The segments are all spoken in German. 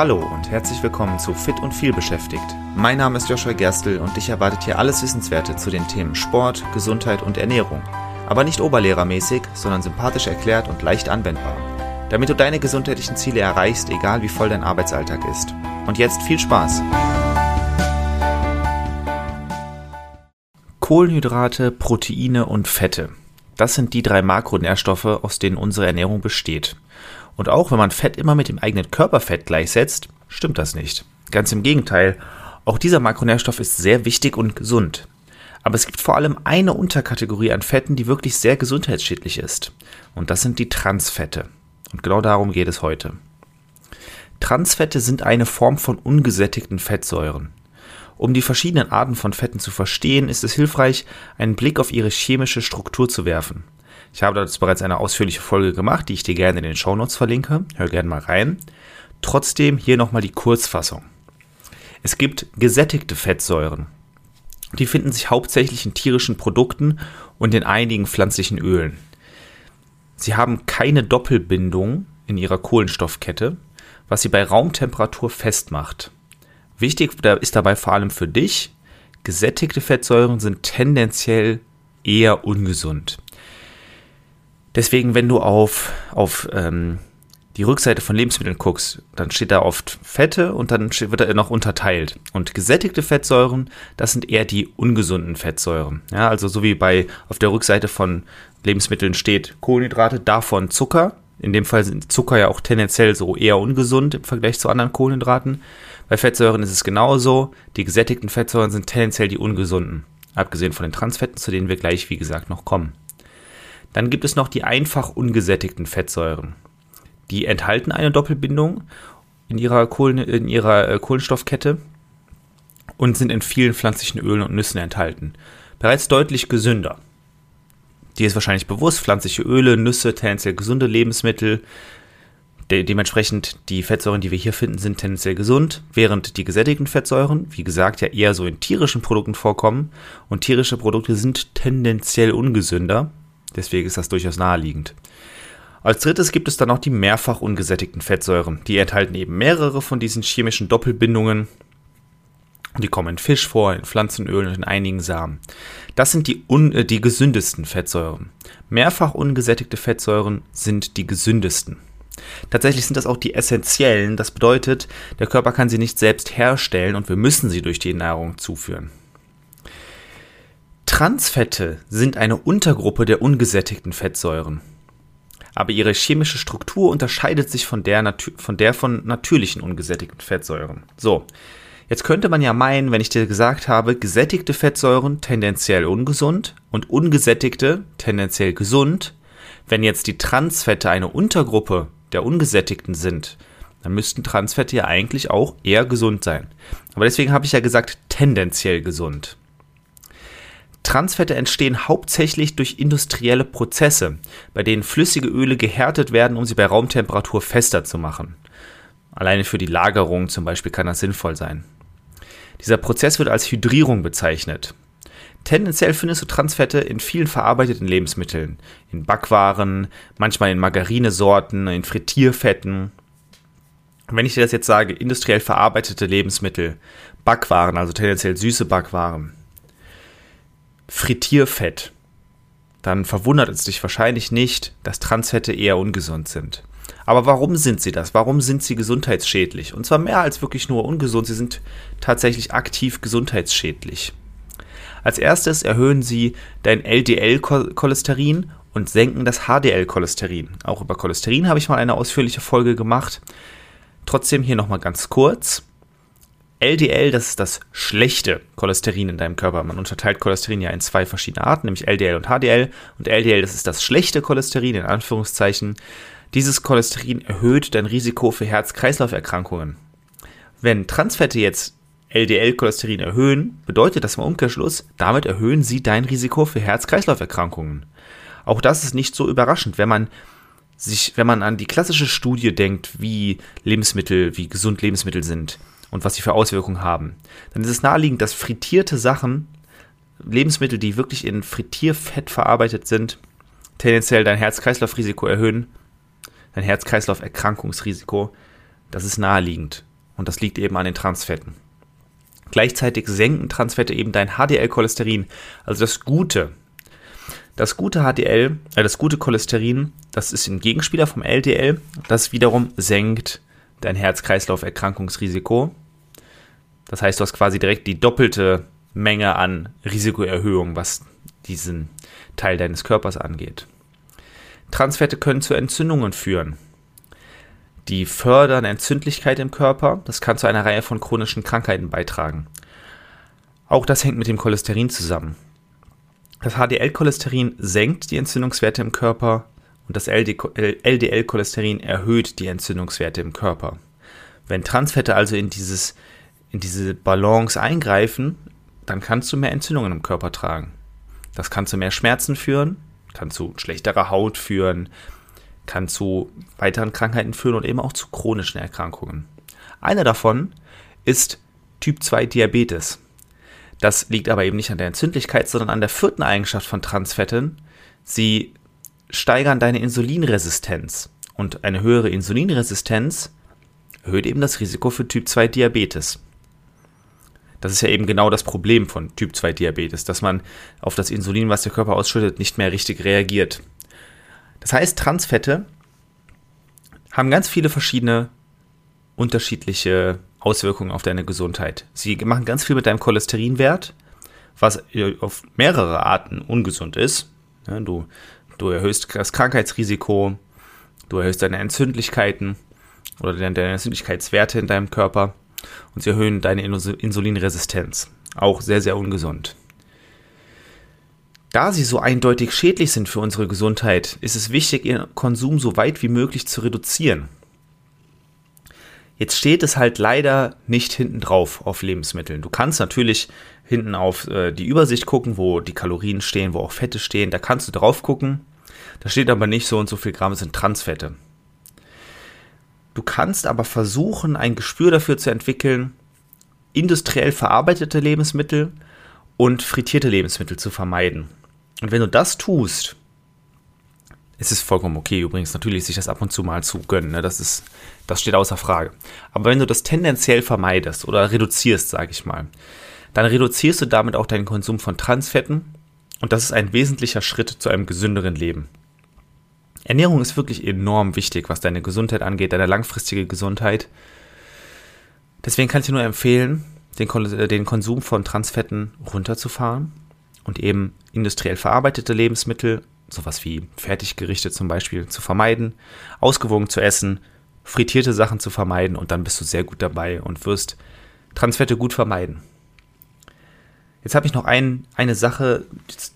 Hallo und herzlich willkommen zu Fit und viel beschäftigt. Mein Name ist Joshua Gerstl und dich erwartet hier alles Wissenswerte zu den Themen Sport, Gesundheit und Ernährung. Aber nicht oberlehrermäßig, sondern sympathisch erklärt und leicht anwendbar. Damit du deine gesundheitlichen Ziele erreichst, egal wie voll dein Arbeitsalltag ist. Und jetzt viel Spaß! Kohlenhydrate, Proteine und Fette. Das sind die drei Makronährstoffe, aus denen unsere Ernährung besteht. Und auch wenn man Fett immer mit dem eigenen Körperfett gleichsetzt, stimmt das nicht. Ganz im Gegenteil, auch dieser Makronährstoff ist sehr wichtig und gesund. Aber es gibt vor allem eine Unterkategorie an Fetten, die wirklich sehr gesundheitsschädlich ist. Und das sind die Transfette. Und genau darum geht es heute. Transfette sind eine Form von ungesättigten Fettsäuren. Um die verschiedenen Arten von Fetten zu verstehen, ist es hilfreich, einen Blick auf ihre chemische Struktur zu werfen. Ich habe dazu bereits eine ausführliche Folge gemacht, die ich dir gerne in den Shownotes verlinke. Hör gerne mal rein. Trotzdem hier nochmal die Kurzfassung. Es gibt gesättigte Fettsäuren. Die finden sich hauptsächlich in tierischen Produkten und in einigen pflanzlichen Ölen. Sie haben keine Doppelbindung in ihrer Kohlenstoffkette, was sie bei Raumtemperatur festmacht. Wichtig ist dabei vor allem für dich, gesättigte Fettsäuren sind tendenziell eher ungesund. Deswegen, wenn du auf, auf ähm, die Rückseite von Lebensmitteln guckst, dann steht da oft Fette und dann wird er noch unterteilt. Und gesättigte Fettsäuren, das sind eher die ungesunden Fettsäuren. Ja, also so wie bei auf der Rückseite von Lebensmitteln steht Kohlenhydrate, davon Zucker. In dem Fall sind Zucker ja auch tendenziell so eher ungesund im Vergleich zu anderen Kohlenhydraten. Bei Fettsäuren ist es genauso. Die gesättigten Fettsäuren sind tendenziell die ungesunden. Abgesehen von den Transfetten, zu denen wir gleich, wie gesagt, noch kommen. Dann gibt es noch die einfach ungesättigten Fettsäuren. Die enthalten eine Doppelbindung in ihrer, Kohlen, in ihrer äh, Kohlenstoffkette und sind in vielen pflanzlichen Ölen und Nüssen enthalten. Bereits deutlich gesünder. Die ist wahrscheinlich bewusst, pflanzliche Öle, Nüsse, tendenziell gesunde Lebensmittel. De dementsprechend die Fettsäuren, die wir hier finden, sind tendenziell gesund, während die gesättigten Fettsäuren, wie gesagt, ja eher so in tierischen Produkten vorkommen und tierische Produkte sind tendenziell ungesünder. Deswegen ist das durchaus naheliegend. Als drittes gibt es dann noch die mehrfach ungesättigten Fettsäuren. Die enthalten eben mehrere von diesen chemischen Doppelbindungen. Die kommen in Fisch vor, in Pflanzenöl und in einigen Samen. Das sind die, äh, die gesündesten Fettsäuren. Mehrfach ungesättigte Fettsäuren sind die gesündesten. Tatsächlich sind das auch die essentiellen. Das bedeutet, der Körper kann sie nicht selbst herstellen und wir müssen sie durch die Nahrung zuführen. Transfette sind eine Untergruppe der ungesättigten Fettsäuren. Aber ihre chemische Struktur unterscheidet sich von der, von der von natürlichen ungesättigten Fettsäuren. So, jetzt könnte man ja meinen, wenn ich dir gesagt habe, gesättigte Fettsäuren tendenziell ungesund und ungesättigte tendenziell gesund, wenn jetzt die Transfette eine Untergruppe der ungesättigten sind, dann müssten Transfette ja eigentlich auch eher gesund sein. Aber deswegen habe ich ja gesagt tendenziell gesund. Transfette entstehen hauptsächlich durch industrielle Prozesse, bei denen flüssige Öle gehärtet werden, um sie bei Raumtemperatur fester zu machen. Alleine für die Lagerung zum Beispiel kann das sinnvoll sein. Dieser Prozess wird als Hydrierung bezeichnet. Tendenziell findest du Transfette in vielen verarbeiteten Lebensmitteln, in Backwaren, manchmal in Margarinesorten, in Frittierfetten. Wenn ich dir das jetzt sage, industriell verarbeitete Lebensmittel, Backwaren, also tendenziell süße Backwaren, Frittierfett, dann verwundert es dich wahrscheinlich nicht, dass Transfette eher ungesund sind. Aber warum sind sie das? Warum sind sie gesundheitsschädlich? Und zwar mehr als wirklich nur ungesund, sie sind tatsächlich aktiv gesundheitsschädlich. Als erstes erhöhen sie dein LDL-Cholesterin und senken das HDL-Cholesterin. Auch über Cholesterin habe ich mal eine ausführliche Folge gemacht. Trotzdem hier nochmal ganz kurz. LDL, das ist das schlechte Cholesterin in deinem Körper. Man unterteilt Cholesterin ja in zwei verschiedene Arten, nämlich LDL und HDL. Und LDL, das ist das schlechte Cholesterin, in Anführungszeichen. Dieses Cholesterin erhöht dein Risiko für Herz-Kreislauf-Erkrankungen. Wenn Transfette jetzt LDL-Cholesterin erhöhen, bedeutet das im Umkehrschluss, damit erhöhen sie dein Risiko für Herz-Kreislauf-Erkrankungen. Auch das ist nicht so überraschend, wenn man sich, wenn man an die klassische Studie denkt, wie Lebensmittel, wie gesund Lebensmittel sind und was sie für Auswirkungen haben, dann ist es naheliegend, dass frittierte Sachen, Lebensmittel, die wirklich in Frittierfett verarbeitet sind, tendenziell dein Herz-Kreislauf-Risiko erhöhen, dein Herz-Kreislauf-Erkrankungsrisiko. Das ist naheliegend. und das liegt eben an den Transfetten. Gleichzeitig senken Transfette eben dein HDL-Cholesterin, also das Gute. Das gute HDL, äh, das gute Cholesterin, das ist ein Gegenspieler vom LDL, das wiederum senkt dein Herz-Kreislauf-Erkrankungsrisiko. Das heißt, du hast quasi direkt die doppelte Menge an Risikoerhöhung, was diesen Teil deines Körpers angeht. Transfette können zu Entzündungen führen. Die fördern Entzündlichkeit im Körper. Das kann zu einer Reihe von chronischen Krankheiten beitragen. Auch das hängt mit dem Cholesterin zusammen. Das HDL-Cholesterin senkt die Entzündungswerte im Körper und das LDL-Cholesterin erhöht die Entzündungswerte im Körper. Wenn Transfette also in, dieses, in diese Balance eingreifen, dann kannst du mehr Entzündungen im Körper tragen. Das kann zu mehr Schmerzen führen, kann zu schlechterer Haut führen, kann zu weiteren Krankheiten führen und eben auch zu chronischen Erkrankungen. Eine davon ist Typ 2 Diabetes. Das liegt aber eben nicht an der Entzündlichkeit, sondern an der vierten Eigenschaft von Transfetten. Sie steigern deine Insulinresistenz. Und eine höhere Insulinresistenz erhöht eben das Risiko für Typ 2 Diabetes. Das ist ja eben genau das Problem von Typ 2 Diabetes, dass man auf das Insulin, was der Körper ausschüttet, nicht mehr richtig reagiert. Das heißt, Transfette haben ganz viele verschiedene unterschiedliche Auswirkungen auf deine Gesundheit. Sie machen ganz viel mit deinem Cholesterinwert, was auf mehrere Arten ungesund ist. Du, du erhöhst das Krankheitsrisiko, du erhöhst deine Entzündlichkeiten oder deine Entzündlichkeitswerte in deinem Körper und sie erhöhen deine Insulinresistenz. Auch sehr, sehr ungesund. Da sie so eindeutig schädlich sind für unsere Gesundheit, ist es wichtig, ihren Konsum so weit wie möglich zu reduzieren. Jetzt steht es halt leider nicht hinten drauf auf Lebensmitteln. Du kannst natürlich hinten auf äh, die Übersicht gucken, wo die Kalorien stehen, wo auch Fette stehen. Da kannst du drauf gucken. Da steht aber nicht so und so viel Gramm sind Transfette. Du kannst aber versuchen, ein Gespür dafür zu entwickeln, industriell verarbeitete Lebensmittel und frittierte Lebensmittel zu vermeiden. Und wenn du das tust, ist es vollkommen okay übrigens, natürlich sich das ab und zu mal zu gönnen. Ne? Das, ist, das steht außer Frage. Aber wenn du das tendenziell vermeidest oder reduzierst, sage ich mal, dann reduzierst du damit auch deinen Konsum von Transfetten und das ist ein wesentlicher Schritt zu einem gesünderen Leben. Ernährung ist wirklich enorm wichtig, was deine Gesundheit angeht, deine langfristige Gesundheit. Deswegen kann ich dir nur empfehlen, den, den Konsum von Transfetten runterzufahren und eben industriell verarbeitete Lebensmittel, sowas wie Fertiggerichte zum Beispiel, zu vermeiden, ausgewogen zu essen, frittierte Sachen zu vermeiden und dann bist du sehr gut dabei und wirst Transfette gut vermeiden. Jetzt habe ich noch ein, eine Sache,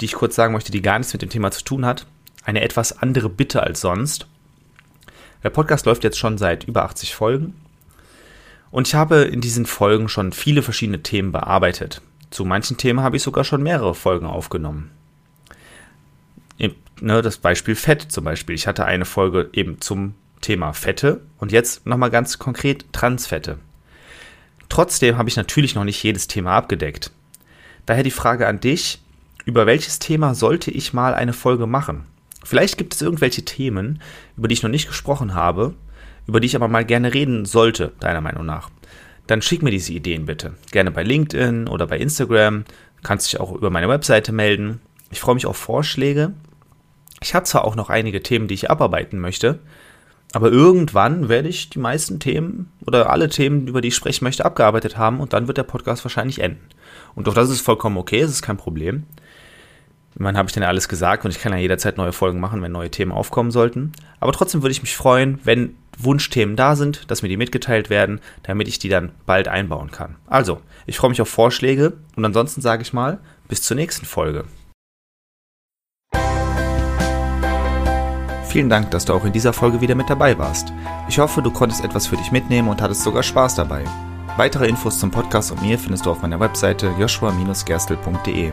die ich kurz sagen möchte, die gar nichts mit dem Thema zu tun hat. Eine etwas andere Bitte als sonst. Der Podcast läuft jetzt schon seit über 80 Folgen. Und ich habe in diesen Folgen schon viele verschiedene Themen bearbeitet. Zu manchen Themen habe ich sogar schon mehrere Folgen aufgenommen. Ne, das Beispiel Fett zum Beispiel. Ich hatte eine Folge eben zum Thema Fette und jetzt nochmal ganz konkret Transfette. Trotzdem habe ich natürlich noch nicht jedes Thema abgedeckt. Daher die Frage an dich, über welches Thema sollte ich mal eine Folge machen? Vielleicht gibt es irgendwelche Themen, über die ich noch nicht gesprochen habe, über die ich aber mal gerne reden sollte, deiner Meinung nach dann schick mir diese Ideen bitte. Gerne bei LinkedIn oder bei Instagram. Kannst dich auch über meine Webseite melden. Ich freue mich auf Vorschläge. Ich habe zwar auch noch einige Themen, die ich abarbeiten möchte, aber irgendwann werde ich die meisten Themen oder alle Themen, über die ich sprechen möchte, abgearbeitet haben und dann wird der Podcast wahrscheinlich enden. Und doch das ist vollkommen okay, es ist kein Problem. Man habe ich dann ja alles gesagt und ich kann ja jederzeit neue Folgen machen, wenn neue Themen aufkommen sollten. Aber trotzdem würde ich mich freuen, wenn Wunschthemen da sind, dass mir die mitgeteilt werden, damit ich die dann bald einbauen kann. Also, ich freue mich auf Vorschläge und ansonsten sage ich mal, bis zur nächsten Folge. Vielen Dank, dass du auch in dieser Folge wieder mit dabei warst. Ich hoffe, du konntest etwas für dich mitnehmen und hattest sogar Spaß dabei. Weitere Infos zum Podcast und mir findest du auf meiner Webseite joshua-gerstel.de.